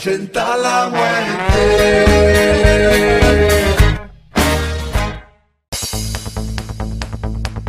ahuyenta la muerte.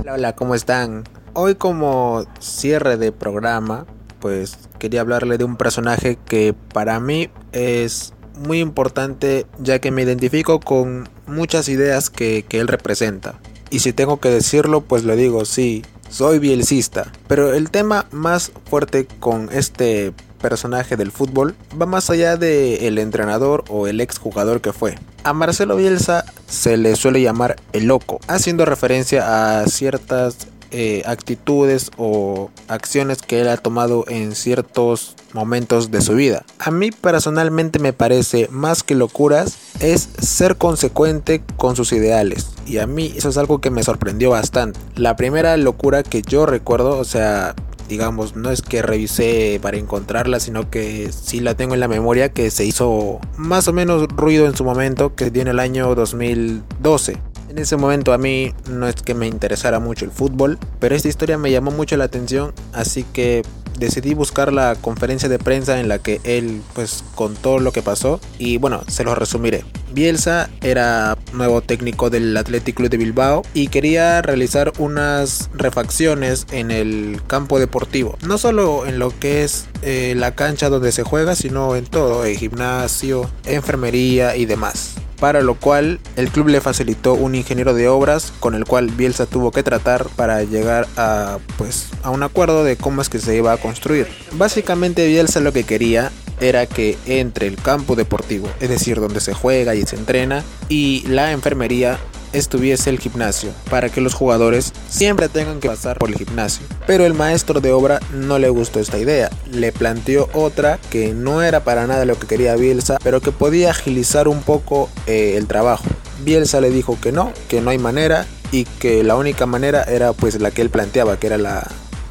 Hola, hola, ¿cómo están? Hoy como cierre de programa, pues quería hablarle de un personaje que para mí es muy importante ya que me identifico con muchas ideas que, que él representa. Y si tengo que decirlo, pues lo digo, sí, soy bielcista. Pero el tema más fuerte con este personaje del fútbol va más allá de el entrenador o el exjugador que fue. A Marcelo Bielsa se le suele llamar el loco, haciendo referencia a ciertas eh, actitudes o acciones que él ha tomado en ciertos momentos de su vida. A mí personalmente me parece más que locuras es ser consecuente con sus ideales y a mí eso es algo que me sorprendió bastante. La primera locura que yo recuerdo, o sea, digamos, no es que revisé para encontrarla, sino que sí la tengo en la memoria que se hizo más o menos ruido en su momento, que dio en el año 2012. En ese momento a mí no es que me interesara mucho el fútbol, pero esta historia me llamó mucho la atención, así que decidí buscar la conferencia de prensa en la que él pues contó lo que pasó y bueno, se lo resumiré. Bielsa era nuevo técnico del Athletic Club de Bilbao y quería realizar unas refacciones en el campo deportivo, no solo en lo que es eh, la cancha donde se juega, sino en todo, el gimnasio, enfermería y demás para lo cual el club le facilitó un ingeniero de obras con el cual Bielsa tuvo que tratar para llegar a pues a un acuerdo de cómo es que se iba a construir. Básicamente Bielsa lo que quería era que entre el campo deportivo, es decir, donde se juega y se entrena, y la enfermería estuviese el gimnasio, para que los jugadores siempre tengan que pasar por el gimnasio. Pero el maestro de obra no le gustó esta idea, le planteó otra que no era para nada lo que quería Bielsa, pero que podía agilizar un poco eh, el trabajo. Bielsa le dijo que no, que no hay manera y que la única manera era pues la que él planteaba, que era la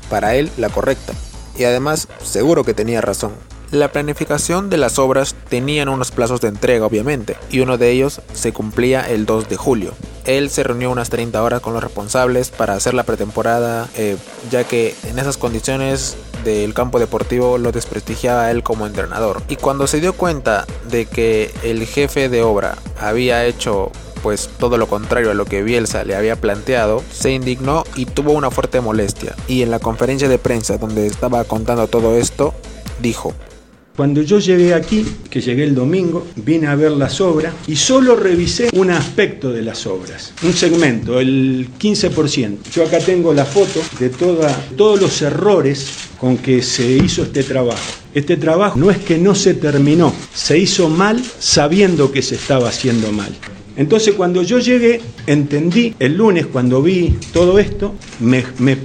para él la correcta. Y además seguro que tenía razón. La planificación de las obras tenían unos plazos de entrega obviamente, y uno de ellos se cumplía el 2 de julio. Él se reunió unas 30 horas con los responsables para hacer la pretemporada, eh, ya que en esas condiciones del campo deportivo lo desprestigiaba él como entrenador. Y cuando se dio cuenta de que el jefe de obra había hecho pues todo lo contrario a lo que Bielsa le había planteado, se indignó y tuvo una fuerte molestia. Y en la conferencia de prensa donde estaba contando todo esto, dijo, cuando yo llegué aquí, que llegué el domingo, vine a ver las obras y solo revisé un aspecto de las obras, un segmento, el 15%. Yo acá tengo la foto de todos los errores con que se hizo este trabajo. Este trabajo no es que no se terminó, se hizo mal sabiendo que se estaba haciendo mal. Entonces cuando yo llegué, entendí el lunes cuando vi todo esto,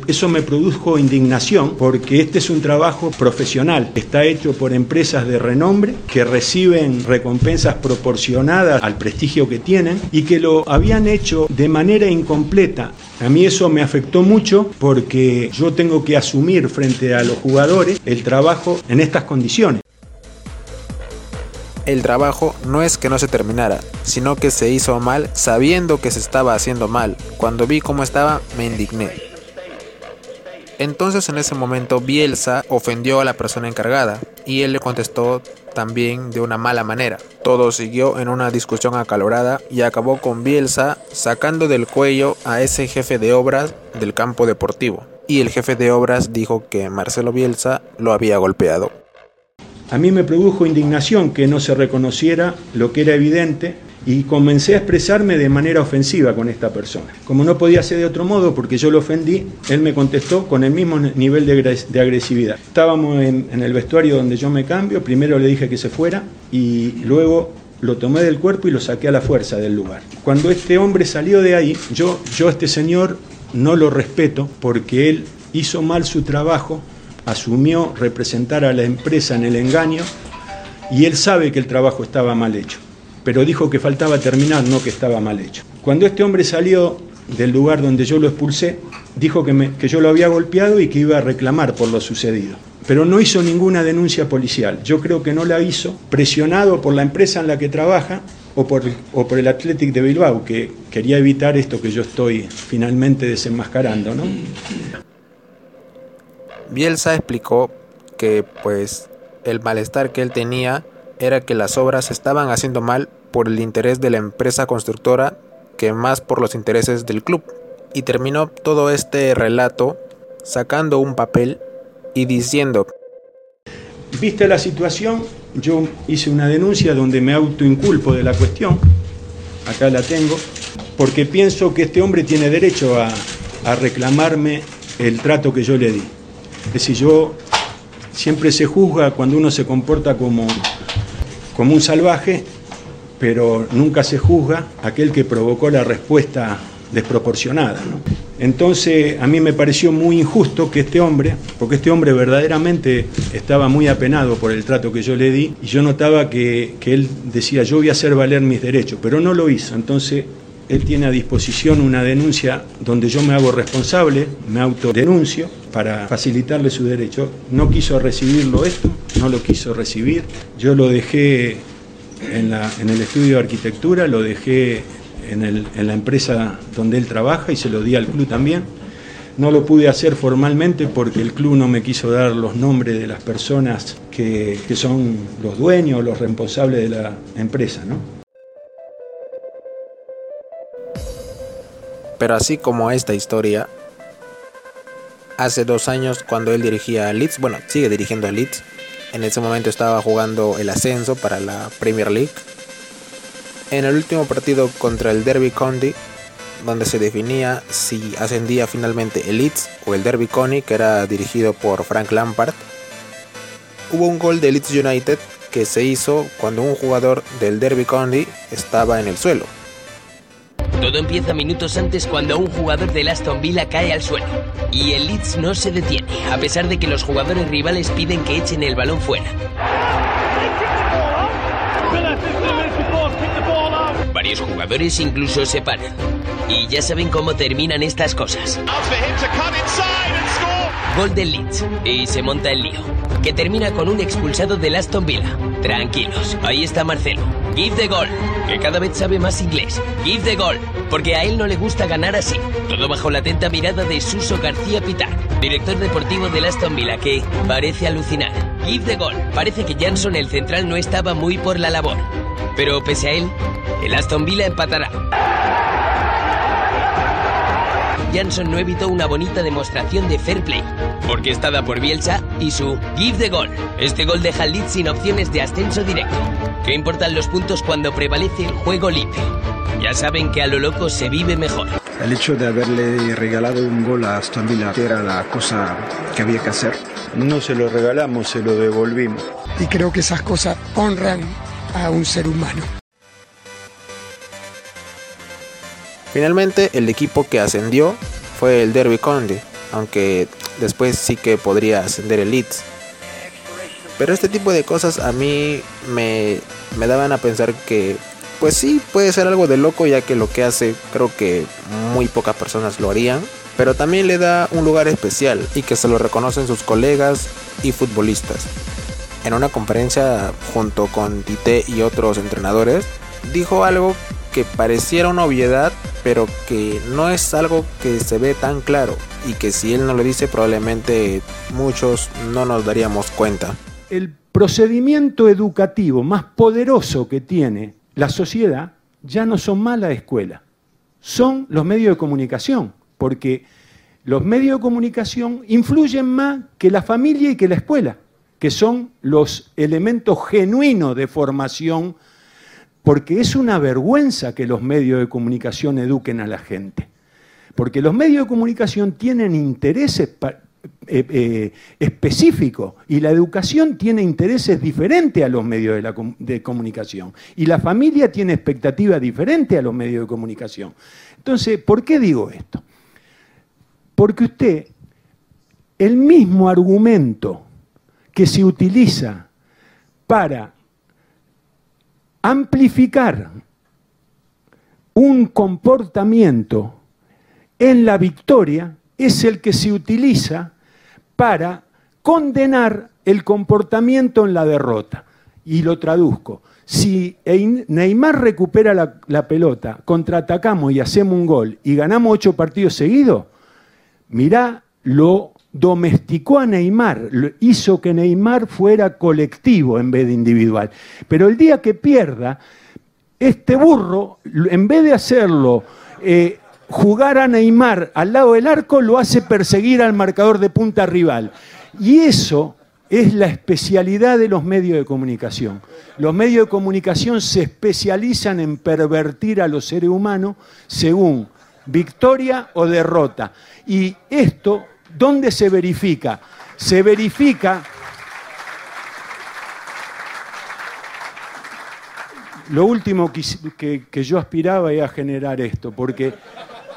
eso me produjo indignación porque este es un trabajo profesional, está hecho por empresas de renombre que reciben recompensas proporcionadas al prestigio que tienen y que lo habían hecho de manera incompleta. A mí eso me afectó mucho porque yo tengo que asumir frente a los jugadores el trabajo en estas condiciones el trabajo no es que no se terminara, sino que se hizo mal sabiendo que se estaba haciendo mal. Cuando vi cómo estaba, me indigné. Entonces en ese momento Bielsa ofendió a la persona encargada y él le contestó también de una mala manera. Todo siguió en una discusión acalorada y acabó con Bielsa sacando del cuello a ese jefe de obras del campo deportivo. Y el jefe de obras dijo que Marcelo Bielsa lo había golpeado. A mí me produjo indignación que no se reconociera lo que era evidente y comencé a expresarme de manera ofensiva con esta persona. Como no podía ser de otro modo porque yo lo ofendí, él me contestó con el mismo nivel de, agresividad. Estábamos en, el vestuario donde yo me cambio, primero le dije que se fuera y luego lo tomé del cuerpo y lo saqué a la fuerza del lugar. Cuando este hombre salió de ahí, yo, yo este señor no lo respeto porque él hizo mal su trabajo asumió representar a la empresa en el engaño y él sabe que el trabajo estaba mal hecho, pero dijo que faltaba terminar, no que estaba mal hecho. Cuando este hombre salió del lugar donde yo lo expulsé, dijo que, que yo lo había golpeado y que iba a reclamar por lo sucedido. Pero no hizo ninguna denuncia policial. Yo creo que no la hizo, presionado por la empresa en la que trabaja o por, o por el Athletic de Bilbao, que quería evitar esto que yo estoy finalmente desenmascarando. ¿no? Bielsa explicó que pues el malestar que él tenía era que las obras estaban haciendo mal por el interés de la empresa constructora que más por los intereses del club. Y terminó todo este relato sacando un papel y diciendo, Vista la situación, yo hice una denuncia donde me autoinculpo de la cuestión, acá la tengo, porque pienso que este hombre tiene derecho a, a reclamarme el trato que yo le di. Es decir, yo siempre se juzga cuando uno se comporta como, como un salvaje, pero nunca se juzga aquel que provocó la respuesta desproporcionada. Entonces a mí me pareció muy injusto que este hombre, porque este hombre verdaderamente estaba muy apenado por el trato que yo le di, y yo notaba que, que él decía yo voy a hacer valer mis derechos, pero no lo hizo. Entonces él tiene a disposición una denuncia donde yo me hago responsable, me autodenuncio para facilitarle su derecho. No quiso recibirlo esto, no lo quiso recibir. Yo lo dejé en, el estudio de arquitectura, lo dejé en, la empresa donde él trabaja y se lo di al club también. No lo pude hacer formalmente porque el club no me quiso dar los nombres de las personas que, que son los dueños, los responsables de la empresa, ¿no? Pero así como esta historia, hace dos años cuando él dirigía a Leeds, bueno, sigue dirigiendo a Leeds, en ese momento estaba jugando el ascenso para la Premier League. En el último partido contra el Derby County, donde se definía si ascendía finalmente el Leeds o el Derby County, que era dirigido por Frank Lampard, hubo un gol de Leeds United que se hizo cuando un jugador del Derby County estaba en el suelo. Todo empieza minutos antes cuando un jugador del Aston Villa cae al suelo. Y el Leeds no se detiene, a pesar de que los jugadores rivales piden que echen el balón fuera. Varios jugadores incluso se paran. Y ya saben cómo terminan estas cosas. Gol del Leeds. Y se monta el lío. Que termina con un expulsado del Aston Villa. Tranquilos, ahí está Marcelo. Give the goal. Que cada vez sabe más inglés. Give the goal. Porque a él no le gusta ganar así. Todo bajo la atenta mirada de Suso García Pitar, director deportivo del Aston Villa, que parece alucinar. Give the goal. Parece que Jansson, el central, no estaba muy por la labor. Pero pese a él, el Aston Villa empatará. Jansson no evitó una bonita demostración de fair play, orquestada por Bielsa y su Give the Goal. Este gol deja al Leeds sin opciones de ascenso directo. ¿Qué importan los puntos cuando prevalece el juego limpio? Ya saben que a lo loco se vive mejor. El hecho de haberle regalado un gol a Aston Villa era la cosa que había que hacer. No se lo regalamos, se lo devolvimos. Y creo que esas cosas honran a un ser humano. Finalmente, el equipo que ascendió fue el Derby County, aunque después sí que podría ascender el Leeds. Pero este tipo de cosas a mí me, me daban a pensar que, pues sí, puede ser algo de loco, ya que lo que hace creo que muy pocas personas lo harían. Pero también le da un lugar especial y que se lo reconocen sus colegas y futbolistas. En una conferencia junto con Tite y otros entrenadores, dijo algo que pareciera una obviedad, pero que no es algo que se ve tan claro y que si él no lo dice probablemente muchos no nos daríamos cuenta. El procedimiento educativo más poderoso que tiene la sociedad ya no son más la escuela, son los medios de comunicación, porque los medios de comunicación influyen más que la familia y que la escuela, que son los elementos genuinos de formación porque es una vergüenza que los medios de comunicación eduquen a la gente. Porque los medios de comunicación tienen intereses eh, eh, específicos y la educación tiene intereses diferentes a los medios de, de comunicación. Y la familia tiene expectativas diferentes a los medios de comunicación. Entonces, ¿por qué digo esto? Porque usted, el mismo argumento que se utiliza para amplificar un comportamiento en la victoria es el que se utiliza para condenar el comportamiento en la derrota. Y lo traduzco. Si Neymar recupera la, pelota, contraatacamos y hacemos un gol y ganamos ocho partidos seguidos, mirá lo domesticó a Neymar, hizo que Neymar fuera colectivo en vez de individual. Pero el día que pierda, este burro, en vez de hacerlo eh, jugar a Neymar al lado del arco, lo hace perseguir al marcador de punta rival. Y eso es la especialidad de los medios de comunicación. Los medios de comunicación se especializan en pervertir a los seres humanos según victoria o derrota. Y esto ¿Dónde se verifica? Se verifica... Lo último que, yo aspiraba era generar esto, porque...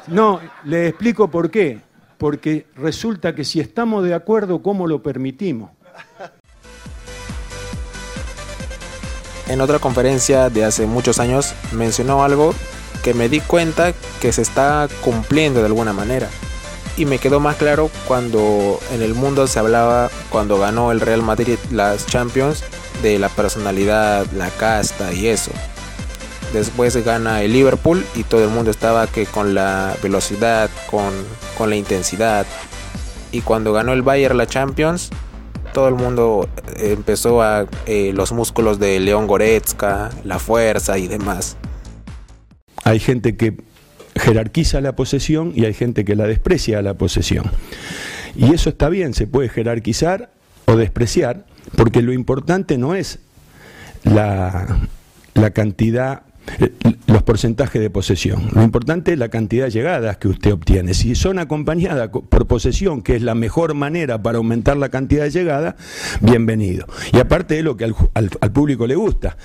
No, le explico por qué. Porque resulta que si estamos de acuerdo, ¿cómo lo permitimos? En otra conferencia de hace muchos años mencionó algo que me di cuenta que se está cumpliendo de alguna manera y me quedó más claro cuando en el mundo se hablaba, cuando ganó el Real Madrid las Champions, de la personalidad, la casta y eso. Después gana el Liverpool y todo el mundo estaba que con la velocidad, con, con la intensidad. Y cuando ganó el Bayern la Champions, todo el mundo empezó a eh, los músculos de León Goretzka, la fuerza y demás. Hay gente que jerarquiza la posesión y hay gente que la desprecia a la posesión. Y eso está bien, se puede jerarquizar o despreciar, porque lo importante no es la, la cantidad los porcentajes de posesión. Lo importante es la cantidad de llegadas que usted obtiene. Si son acompañadas por posesión, que es la mejor manera para aumentar la cantidad de llegadas, bienvenido. Y aparte de lo que al, público le gusta,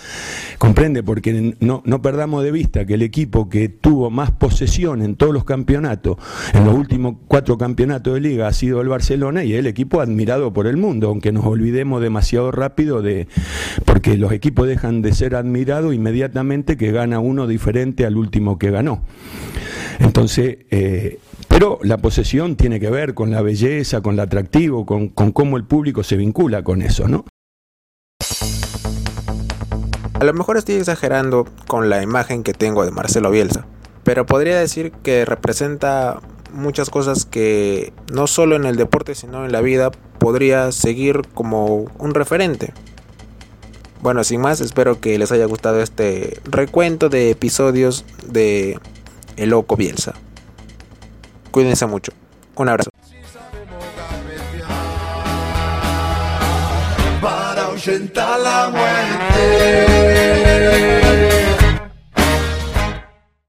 comprende, porque no, no perdamos de vista que el equipo que tuvo más posesión en todos los campeonatos, en los últimos cuatro campeonatos de liga, ha sido el Barcelona y el equipo admirado por el mundo, aunque nos olvidemos demasiado rápido de, porque los equipos dejan de ser admirados inmediatamente que gana uno diferente al último que ganó. Entonces, eh, pero la posesión tiene que ver con la belleza, con el atractivo, con, con cómo el público se vincula con eso, ¿no? A lo mejor estoy exagerando con la imagen que tengo de Marcelo Bielsa, pero podría decir que representa muchas cosas que no solo en el deporte sino en la vida podría seguir como un referente. Bueno, sin más, espero que les haya gustado este recuento de episodios de El Loco Bielsa. Cuídense mucho. Un abrazo. Para la muerte.